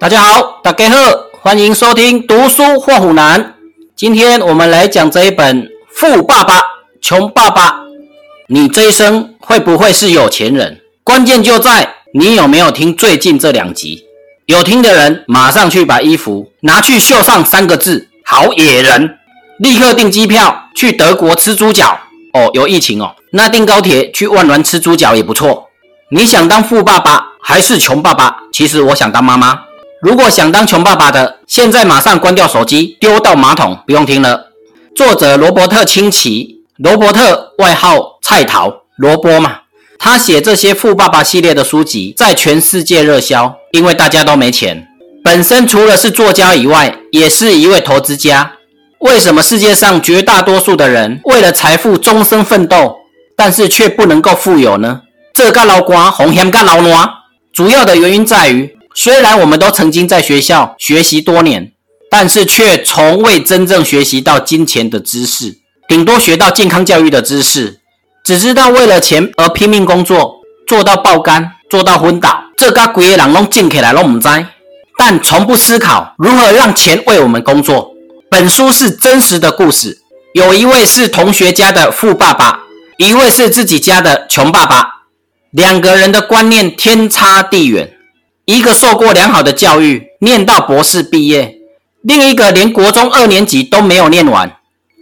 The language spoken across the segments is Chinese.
大家好，大家好，欢迎收听读书画虎难。今天我们来讲这一本《富爸爸穷爸爸》，你这一生会不会是有钱人？关键就在你有没有听最近这两集。有听的人，马上去把衣服拿去绣上三个字：好野人。立刻订机票去德国吃猪脚哦，有疫情哦。那订高铁去万峦吃猪脚也不错。你想当富爸爸还是穷爸爸？其实我想当妈妈。如果想当穷爸爸的，现在马上关掉手机，丢到马桶，不用听了。作者罗伯特清崎，罗伯特外号菜桃，萝卜嘛。他写这些富爸爸系列的书籍，在全世界热销，因为大家都没钱。本身除了是作家以外，也是一位投资家。为什么世界上绝大多数的人为了财富终身奋斗，但是却不能够富有呢？这个老瓜红险个老挪，主要的原因在于，虽然我们都曾经在学校学习多年，但是却从未真正学习到金钱的知识，顶多学到健康教育的知识，只知道为了钱而拼命工作，做到爆肝，做到昏倒，这个鬼人拢进起来拢唔知，但从不思考如何让钱为我们工作。本书是真实的故事，有一位是同学家的富爸爸，一位是自己家的穷爸爸，两个人的观念天差地远，一个受过良好的教育，念到博士毕业，另一个连国中二年级都没有念完。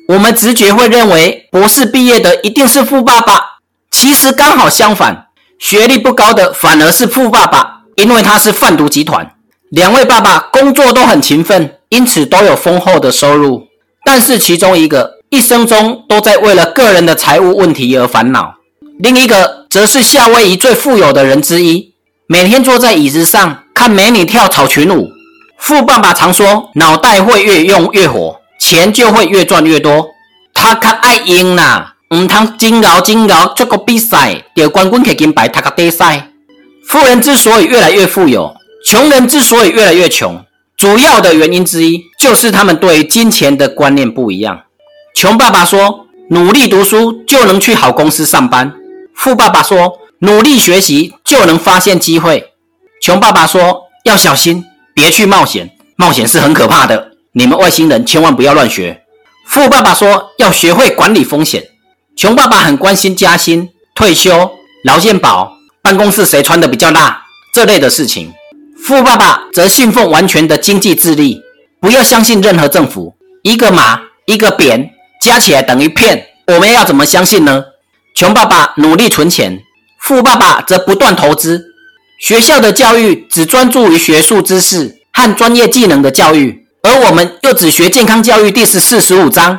我们直觉会认为博士毕业的一定是富爸爸，其实刚好相反，学历不高的反而是富爸爸，因为他是贩毒集团。两位爸爸工作都很勤奋。因此都有丰厚的收入，但是其中一个一生中都在为了个人的财务问题而烦恼，另一个则是夏威夷最富有的人之一，每天坐在椅子上看美女跳草裙舞。富爸爸常说，脑袋会越用越活，钱就会越赚越多。他较爱用啦，唔通金鳌金鳌这个比赛，得冠军给金牌，他个比赛。富人之所以越来越富有，穷人之所以越来越穷。主要的原因之一就是他们对金钱的观念不一样。穷爸爸说，努力读书就能去好公司上班；富爸爸说，努力学习就能发现机会。穷爸爸说，要小心，别去冒险，冒险是很可怕的。你们外星人千万不要乱学。富爸爸说，要学会管理风险。穷爸爸很关心加薪、退休、劳健保、办公室谁穿的比较辣这类的事情。富爸爸则信奉完全的经济自立，不要相信任何政府。一个马，一个扁，加起来等于骗。我们要怎么相信呢？穷爸爸努力存钱，富爸爸则不断投资。学校的教育只专注于学术知识和专业技能的教育，而我们又只学健康教育第十四、十五章，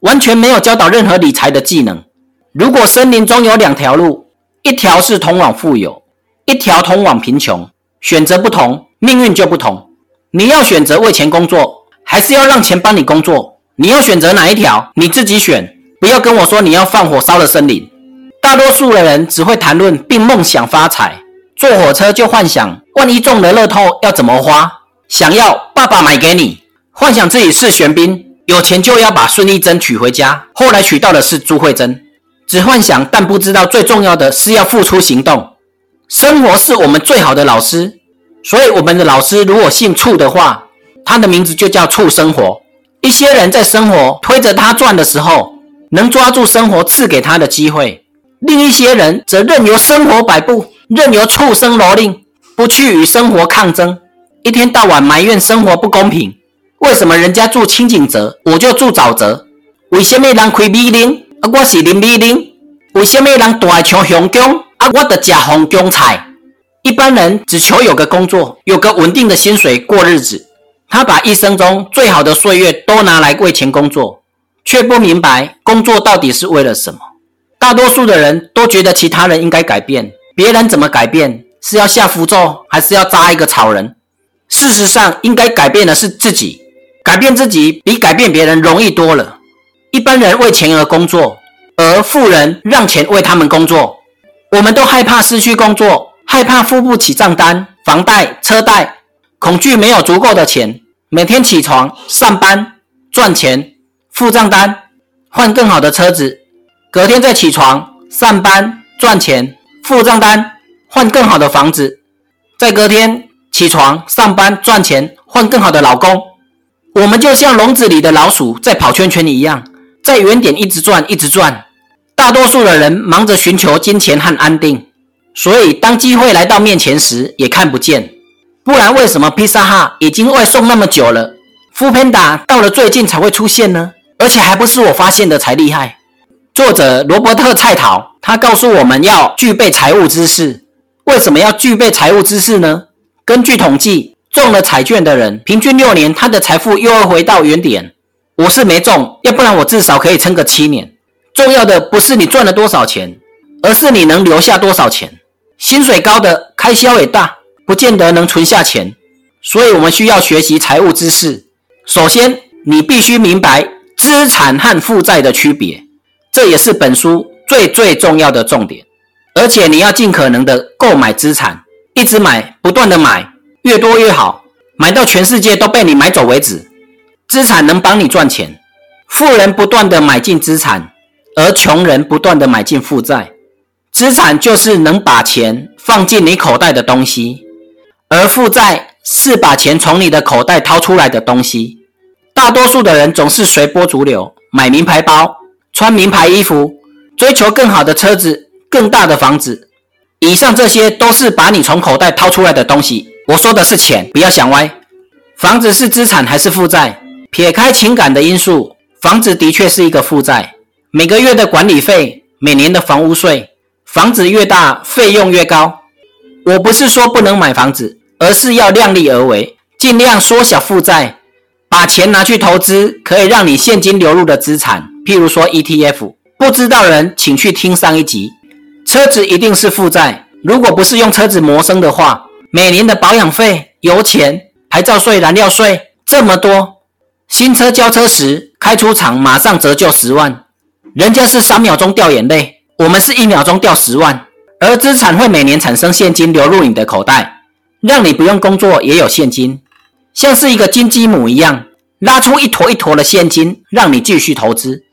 完全没有教导任何理财的技能。如果森林中有两条路，一条是通往富有，一条通往贫穷。选择不同，命运就不同。你要选择为钱工作，还是要让钱帮你工作？你要选择哪一条？你自己选。不要跟我说你要放火烧了森林。大多数的人只会谈论并梦想发财，坐火车就幻想万一中了乐透要怎么花，想要爸爸买给你，幻想自己是玄彬，有钱就要把孙艺珍娶回家。后来娶到的是朱慧珍，只幻想但不知道最重要的是要付出行动。生活是我们最好的老师，所以我们的老师如果姓畜的话，他的名字就叫畜生活。一些人在生活推着他转的时候，能抓住生活赐给他的机会；另一些人则任由生活摆布，任由畜生蹂躏，不去与生活抗争，一天到晚埋怨生活不公平。为什么人家住清景泽，我就住沼泽？为什么人开米林，啊，我是林米林？为什么人大像熊公？啊，我的假红中菜。一般人只求有个工作，有个稳定的薪水过日子。他把一生中最好的岁月都拿来为钱工作，却不明白工作到底是为了什么。大多数的人都觉得其他人应该改变，别人怎么改变？是要下符咒，还是要扎一个草人？事实上，应该改变的是自己。改变自己比改变别人容易多了。一般人为钱而工作，而富人让钱为他们工作。我们都害怕失去工作，害怕付不起账单、房贷、车贷，恐惧没有足够的钱。每天起床上班赚钱，付账单，换更好的车子；隔天再起床上班赚钱，付账单，换更好的房子；再隔天起床、上班、赚钱、换更好的老公。我们就像笼子里的老鼠在跑圈圈一样，在原点一直转，一直转。大多数的人忙着寻求金钱和安定，所以当机会来到面前时，也看不见。不然，为什么披萨哈已经外送那么久了，foodpanda 到了最近才会出现呢？而且还不是我发现的才厉害。作者罗伯特·蔡陶，他告诉我们要具备财务知识。为什么要具备财务知识呢？根据统计，中了彩券的人，平均六年他的财富又会回到原点。我是没中，要不然我至少可以撑个七年。重要的不是你赚了多少钱，而是你能留下多少钱。薪水高的开销也大，不见得能存下钱。所以我们需要学习财务知识。首先，你必须明白资产和负债的区别，这也是本书最最重要的重点。而且你要尽可能的购买资产，一直买，不断的买，越多越好，买到全世界都被你买走为止。资产能帮你赚钱，富人不断的买进资产。而穷人不断地买进负债，资产就是能把钱放进你口袋的东西，而负债是把钱从你的口袋掏出来的东西。大多数的人总是随波逐流，买名牌包，穿名牌衣服，追求更好的车子、更大的房子。以上这些都是把你从口袋掏出来的东西。我说的是钱，不要想歪。房子是资产还是负债？撇开情感的因素，房子的确是一个负债。每个月的管理费，每年的房屋税，房子越大，费用越高。我不是说不能买房子，而是要量力而为，尽量缩小负债，把钱拿去投资，可以让你现金流入的资产，譬如说 ETF。不知道人，请去听上一集。车子一定是负债，如果不是用车子谋生的话，每年的保养费、油钱、牌照税、燃料税这么多，新车交车时开出厂马上折旧十万。人家是三秒钟掉眼泪，我们是一秒钟掉十万，而资产会每年产生现金流入你的口袋，让你不用工作也有现金，像是一个金鸡母一样，拉出一坨一坨的现金，让你继续投资。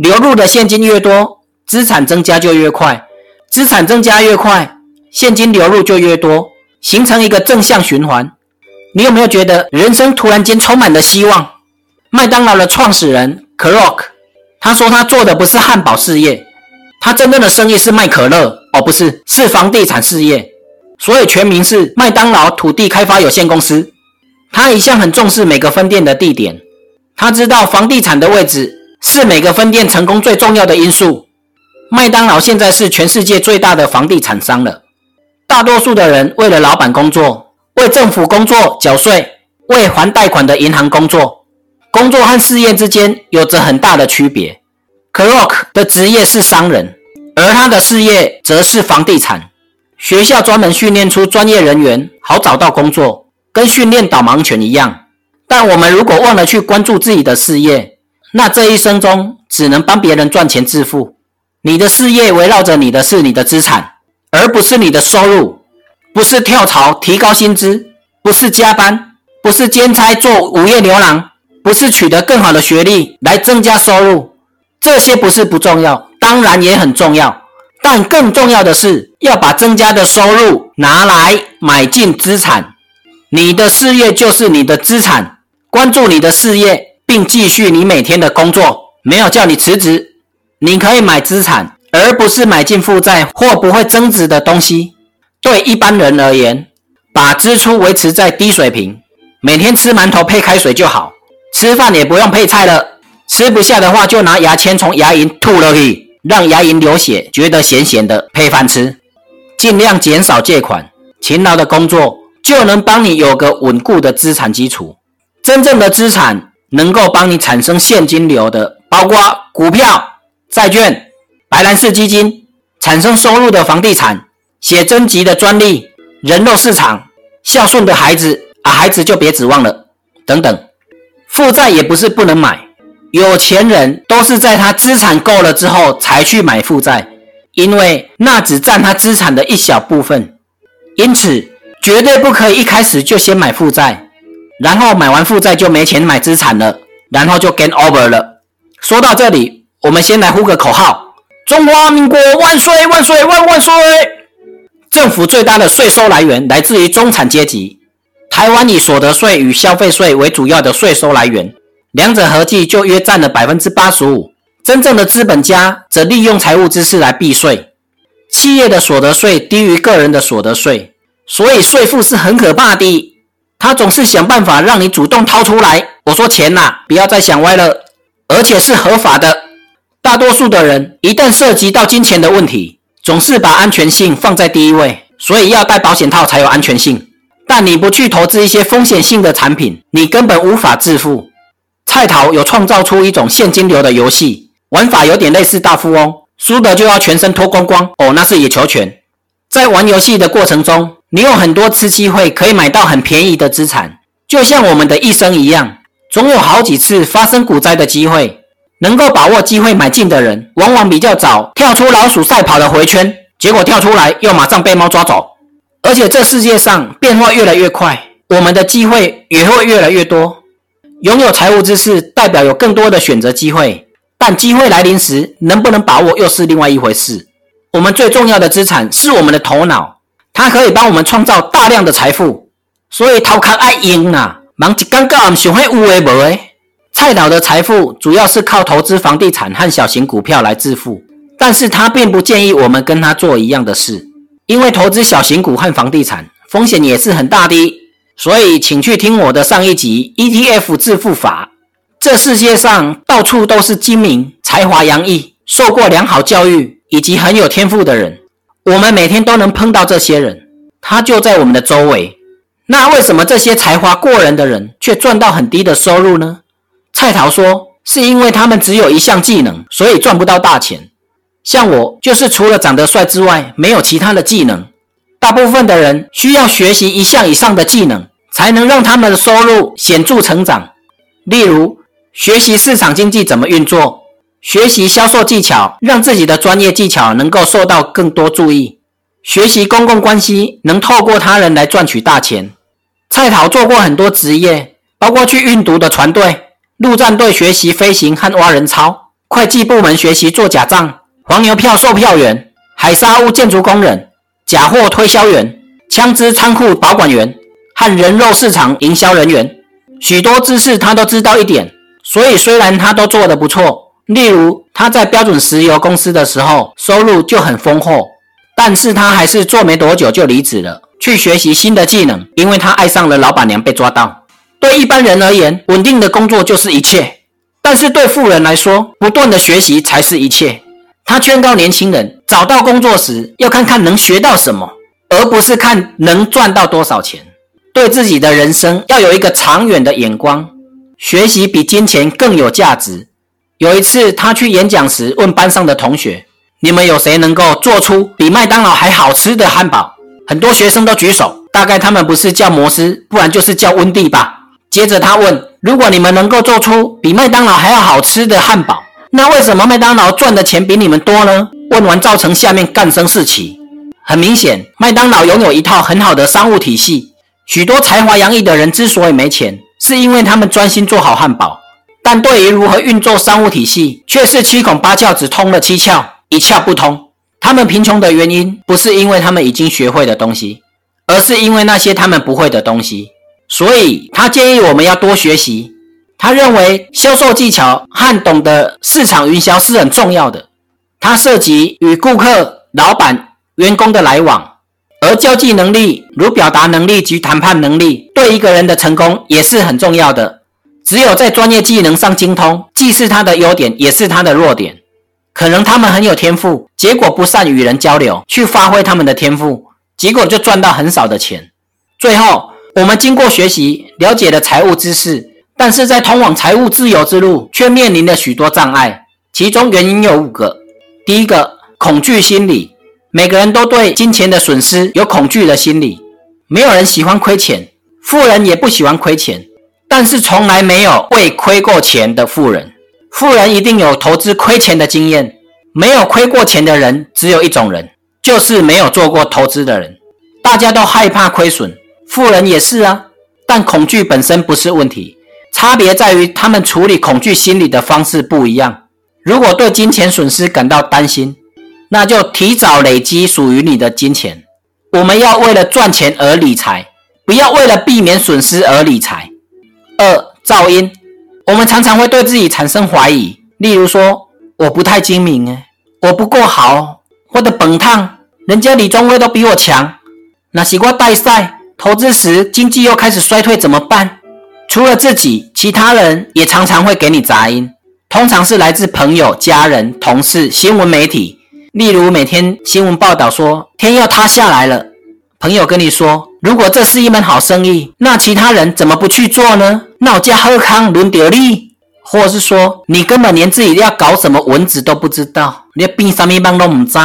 流入的现金越多，资产增加就越快，资产增加越快，现金流入就越多，形成一个正向循环。你有没有觉得人生突然间充满了希望？麦当劳的创始人 c r o c。他说他做的不是汉堡事业，他真正的生意是卖可乐哦，不是，是房地产事业，所以全名是麦当劳土地开发有限公司。他一向很重视每个分店的地点，他知道房地产的位置是每个分店成功最重要的因素。麦当劳现在是全世界最大的房地产商了。大多数的人为了老板工作，为政府工作缴税，为还贷款的银行工作。工作和事业之间有着很大的区别。Kroc 的职业是商人，而他的事业则是房地产。学校专门训练出专业人员，好找到工作，跟训练导盲犬一样。但我们如果忘了去关注自己的事业，那这一生中只能帮别人赚钱致富。你的事业围绕着你的是你的资产，而不是你的收入。不是跳槽提高薪资，不是加班，不是兼差做午夜牛郎。不是取得更好的学历来增加收入，这些不是不重要，当然也很重要。但更重要的是要把增加的收入拿来买进资产。你的事业就是你的资产，关注你的事业，并继续你每天的工作。没有叫你辞职，你可以买资产，而不是买进负债或不会增值的东西。对一般人而言，把支出维持在低水平，每天吃馒头配开水就好。吃饭也不用配菜了，吃不下的话就拿牙签从牙龈吐了去，让牙龈流血，觉得咸咸的配饭吃。尽量减少借款，勤劳的工作就能帮你有个稳固的资产基础。真正的资产能够帮你产生现金流的，包括股票、债券、白兰氏基金，产生收入的房地产、写真集的专利、人肉市场、孝顺的孩子啊，孩子就别指望了，等等。负债也不是不能买，有钱人都是在他资产够了之后才去买负债，因为那只占他资产的一小部分。因此，绝对不可以一开始就先买负债，然后买完负债就没钱买资产了，然后就 game over 了。说到这里，我们先来呼个口号：中华民国万岁万岁万万岁！政府最大的税收来源来自于中产阶级。台湾以所得税与消费税为主要的税收来源，两者合计就约占了百分之八十五。真正的资本家则利用财务知识来避税。企业的所得税低于个人的所得税，所以税负是很可怕的。他总是想办法让你主动掏出来。我说钱呐，不要再想歪了，而且是合法的。大多数的人一旦涉及到金钱的问题，总是把安全性放在第一位，所以要戴保险套才有安全性。但你不去投资一些风险性的产品，你根本无法致富。蔡桃有创造出一种现金流的游戏，玩法有点类似大富翁，输的就要全身脱光光哦，那是野球拳。在玩游戏的过程中，你有很多次机会可以买到很便宜的资产，就像我们的一生一样，总有好几次发生股灾的机会。能够把握机会买进的人，往往比较早跳出老鼠赛跑的回圈，结果跳出来又马上被猫抓走。而且这世界上变化越来越快，我们的机会也会越来越多。拥有财务知识代表有更多的选择机会，但机会来临时能不能把握又是另外一回事。我们最重要的资产是我们的头脑，它可以帮我们创造大量的财富。所以头壳爱用呐，忙一刚刚想会有诶无诶。蔡导的财富主要是靠投资房地产和小型股票来致富，但是他并不建议我们跟他做一样的事。因为投资小型股和房地产风险也是很大的，所以请去听我的上一集 ETF 致富法。这世界上到处都是精明、才华洋溢、受过良好教育以及很有天赋的人，我们每天都能碰到这些人，他就在我们的周围。那为什么这些才华过人的人却赚到很低的收入呢？蔡桃说，是因为他们只有一项技能，所以赚不到大钱。像我就是除了长得帅之外，没有其他的技能。大部分的人需要学习一项以上的技能，才能让他们的收入显著成长。例如，学习市场经济怎么运作，学习销售技巧，让自己的专业技巧能够受到更多注意；学习公共关系，能透过他人来赚取大钱。蔡桃做过很多职业，包括去运毒的船队、陆战队学习飞行和挖人槽、会计部门学习做假账。黄牛票售票员、海沙屋建筑工人、假货推销员、枪支仓库保管员和人肉市场营销人员，许多知识他都知道一点。所以虽然他都做得不错，例如他在标准石油公司的时候收入就很丰厚，但是他还是做没多久就离职了，去学习新的技能，因为他爱上了老板娘被抓到。对一般人而言，稳定的工作就是一切，但是对富人来说，不断的学习才是一切。他劝告年轻人，找到工作时要看看能学到什么，而不是看能赚到多少钱。对自己的人生要有一个长远的眼光，学习比金钱更有价值。有一次，他去演讲时问班上的同学：“你们有谁能够做出比麦当劳还好吃的汉堡？”很多学生都举手，大概他们不是叫摩斯，不然就是叫温蒂吧。接着他问：“如果你们能够做出比麦当劳还要好吃的汉堡？”那为什么麦当劳赚的钱比你们多呢？问完，造成下面干声四起。很明显，麦当劳拥有一套很好的商务体系。许多才华洋溢的人之所以没钱，是因为他们专心做好汉堡，但对于如何运作商务体系，却是七孔八窍只通了七窍，一窍不通。他们贫穷的原因，不是因为他们已经学会的东西，而是因为那些他们不会的东西。所以他建议我们要多学习。他认为销售技巧和懂得市场营销是很重要的。它涉及与顾客、老板、员工的来往，而交际能力，如表达能力及谈判能力，对一个人的成功也是很重要的。只有在专业技能上精通，既是他的优点，也是他的弱点。可能他们很有天赋，结果不善与人交流，去发挥他们的天赋，结果就赚到很少的钱。最后，我们经过学习，了解了财务知识。但是在通往财务自由之路，却面临了许多障碍，其中原因有五个。第一个，恐惧心理，每个人都对金钱的损失有恐惧的心理，没有人喜欢亏钱，富人也不喜欢亏钱，但是从来没有未亏过钱的富人。富人一定有投资亏钱的经验，没有亏过钱的人只有一种人，就是没有做过投资的人。大家都害怕亏损，富人也是啊，但恐惧本身不是问题。差别在于他们处理恐惧心理的方式不一样。如果对金钱损失感到担心，那就提早累积属于你的金钱。我们要为了赚钱而理财，不要为了避免损失而理财。二、噪音，我们常常会对自己产生怀疑，例如说我不太精明，哎，我不够好，或者本烫，人家李宗伟都比我强，那西瓜带赛投资时经济又开始衰退怎么办？除了自己，其他人也常常会给你杂音，通常是来自朋友、家人、同事、新闻媒体。例如每天新闻报道说天要塌下来了，朋友跟你说，如果这是一门好生意，那其他人怎么不去做呢？那我家贺康轮得利，或是说你根本连自己要搞什么蚊子都不知道，连冰山一棒都不知。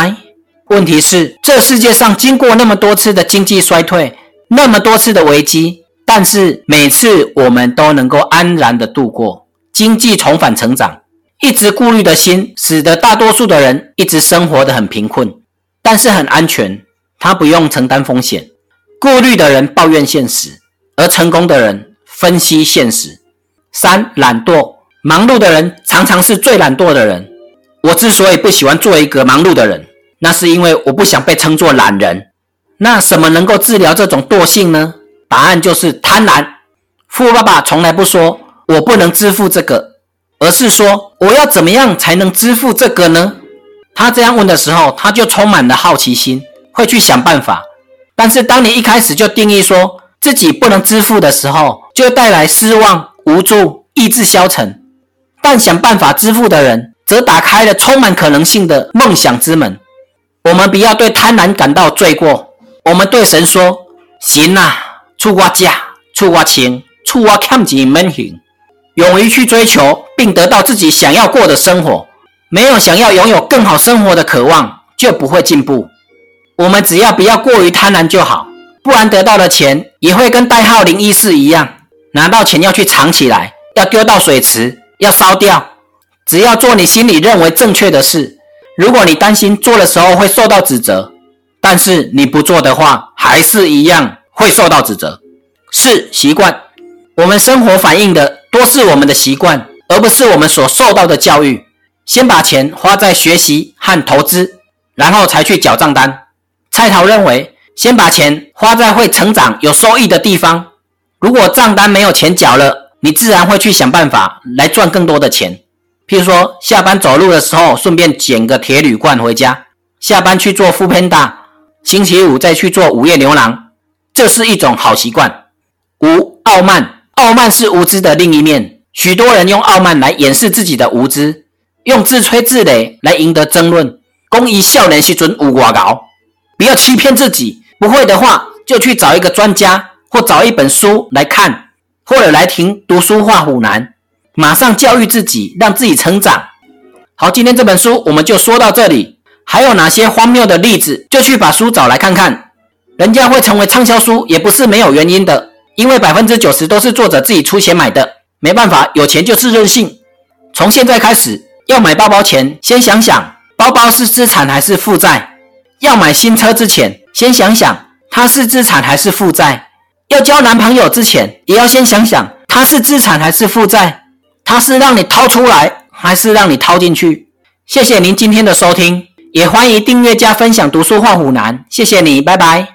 问题是，这世界上经过那么多次的经济衰退，那么多次的危机，但是每次我们都能够安然的度过，经济重返成长。一直顾虑的心，使得大多数的人一直生活得很贫困，但是很安全，他不用承担风险。顾虑的人抱怨现实，而成功的人分析现实。三、懒惰，忙碌的人常常是最懒惰的人。我之所以不喜欢做一个忙碌的人，那是因为我不想被称作懒人。那什么能够治疗这种惰性呢？答案就是贪婪。富爸爸从来不说我不能支付这个。而是说，我要怎么样才能支付这个呢？他这样问的时候，他就充满了好奇心，会去想办法。但是，当你一开始就定义说自己不能支付的时候，就带来失望、无助、意志消沉。但想办法支付的人，则打开了充满可能性的梦想之门。我们不要对贪婪感到罪过，我们对神说：“行啊，出我价，出我钱，出我欠钱门行。”勇于去追求并得到自己想要过的生活，没有想要拥有更好生活的渴望，就不会进步。我们只要不要过于贪婪就好，不然得到的钱也会跟代号零一四一样，拿到钱要去藏起来，要丢到水池，要烧掉。只要做你心里认为正确的事，如果你担心做的时候会受到指责，但是你不做的话，还是一样会受到指责。四、习惯，我们生活反映的。多是我们的习惯，而不是我们所受到的教育。先把钱花在学习和投资，然后才去缴账单。蔡桃认为，先把钱花在会成长、有收益的地方。如果账单没有钱缴了，你自然会去想办法来赚更多的钱。譬如说，下班走路的时候顺便捡个铁铝罐回家，下班去做 foodpanda，星期五再去做午夜牛郎，这是一种好习惯。五、傲慢。傲慢是无知的另一面，许多人用傲慢来掩饰自己的无知，用自吹自擂来赢得争论。公益少年时准无挂搞，不要欺骗自己。不会的话，就去找一个专家，或找一本书来看，或者来听读书画虎难，马上教育自己，让自己成长。好，今天这本书我们就说到这里。还有哪些荒谬的例子，就去把书找来看看。人家会成为畅销书，也不是没有原因的。因为百分之九十都是作者自己出钱买的，没办法，有钱就是任性。从现在开始，要买包包前，先想想包包是资产还是负债；要买新车之前，先想想他是资产还是负债；要交男朋友之前，也要先想想他是资产还是负债。他是让你掏出来，还是让你掏进去？谢谢您今天的收听，也欢迎订阅加分享读书换虎男。谢谢你，拜拜。